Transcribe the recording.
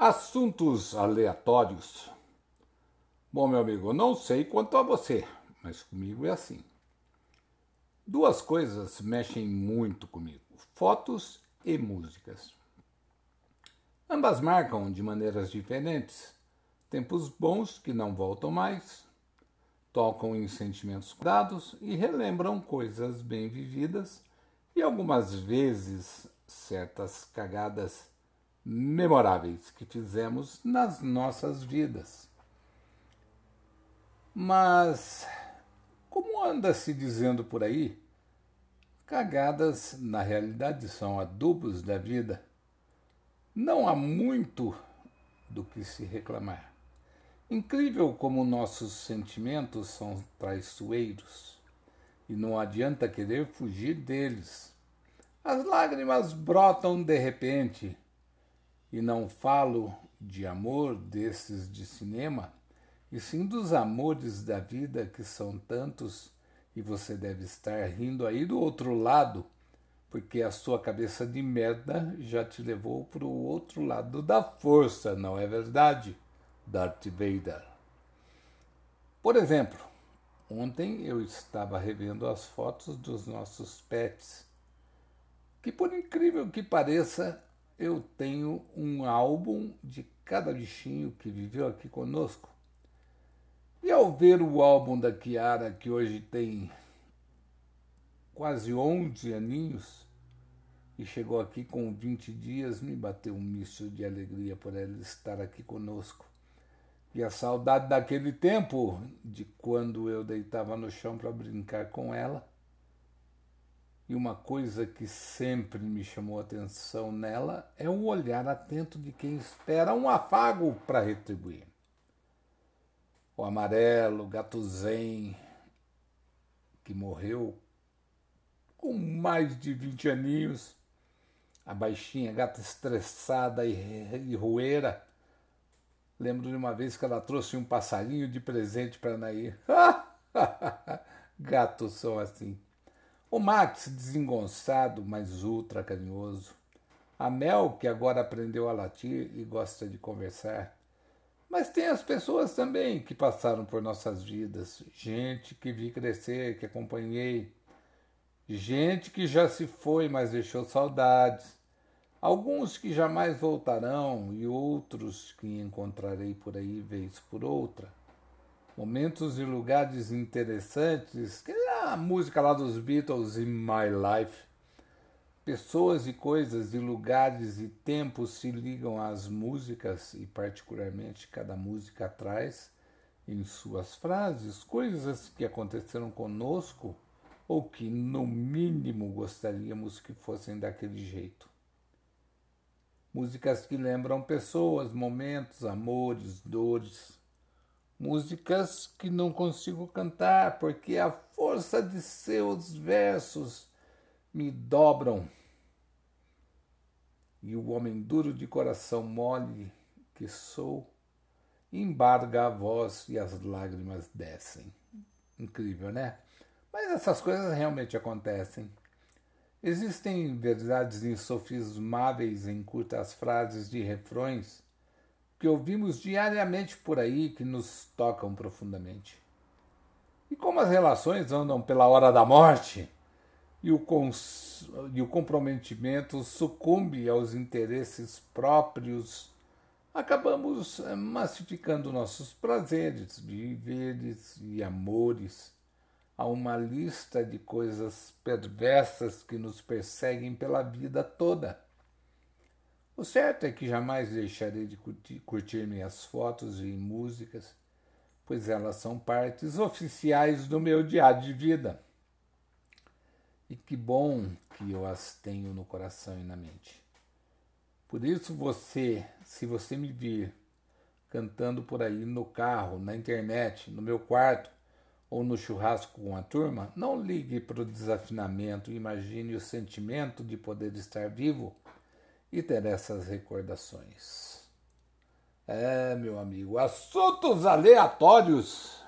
Assuntos aleatórios. Bom, meu amigo, não sei quanto a você, mas comigo é assim. Duas coisas mexem muito comigo: fotos e músicas. Ambas marcam de maneiras diferentes tempos bons que não voltam mais, tocam em sentimentos dados e relembram coisas bem vividas e algumas vezes certas cagadas memoráveis que fizemos nas nossas vidas. Mas, como anda se dizendo por aí, cagadas na realidade são adubos da vida. Não há muito do que se reclamar. Incrível como nossos sentimentos são traiçoeiros e não adianta querer fugir deles. As lágrimas brotam de repente e não falo de amor desses de cinema, e sim dos amores da vida que são tantos, e você deve estar rindo aí do outro lado, porque a sua cabeça de merda já te levou para o outro lado da força, não é verdade, Darth Vader? Por exemplo, ontem eu estava revendo as fotos dos nossos pets, que por incrível que pareça, eu tenho um álbum de cada bichinho que viveu aqui conosco. E ao ver o álbum da Kiara, que hoje tem quase 11 aninhos, e chegou aqui com 20 dias, me bateu um misto de alegria por ela estar aqui conosco. E a saudade daquele tempo, de quando eu deitava no chão para brincar com ela, e uma coisa que sempre me chamou a atenção nela é o olhar atento de quem espera um afago para retribuir. O amarelo, gato zen, que morreu com mais de 20 aninhos, a baixinha, gata estressada e, e roeira. Lembro de uma vez que ela trouxe um passarinho de presente para Nair. Gatos são assim. O Max, desengonçado, mas ultra carinhoso. A Mel, que agora aprendeu a latir e gosta de conversar. Mas tem as pessoas também que passaram por nossas vidas. Gente que vi crescer, que acompanhei. Gente que já se foi, mas deixou saudades. Alguns que jamais voltarão e outros que encontrarei por aí vez por outra momentos e lugares interessantes, que a música lá dos Beatles in My Life. Pessoas e coisas e lugares e tempos se ligam às músicas e particularmente cada música traz em suas frases coisas que aconteceram conosco ou que no mínimo gostaríamos que fossem daquele jeito. Músicas que lembram pessoas, momentos, amores, dores, músicas que não consigo cantar porque a força de seus versos me dobram. E o homem duro de coração mole que sou embarga a voz e as lágrimas descem. Incrível, né? Mas essas coisas realmente acontecem. Existem verdades insofismáveis em curtas frases de refrões que ouvimos diariamente por aí que nos tocam profundamente. E como as relações andam pela hora da morte e o, cons... e o comprometimento sucumbe aos interesses próprios, acabamos eh, massificando nossos prazeres, viveres e amores a uma lista de coisas perversas que nos perseguem pela vida toda o certo é que jamais deixarei de curtir, curtir minhas fotos e músicas, pois elas são partes oficiais do meu diário de vida. E que bom que eu as tenho no coração e na mente. Por isso você, se você me vir cantando por aí no carro, na internet, no meu quarto ou no churrasco com a turma, não ligue para o desafinamento, imagine o sentimento de poder estar vivo e ter essas recordações. É, meu amigo, assuntos aleatórios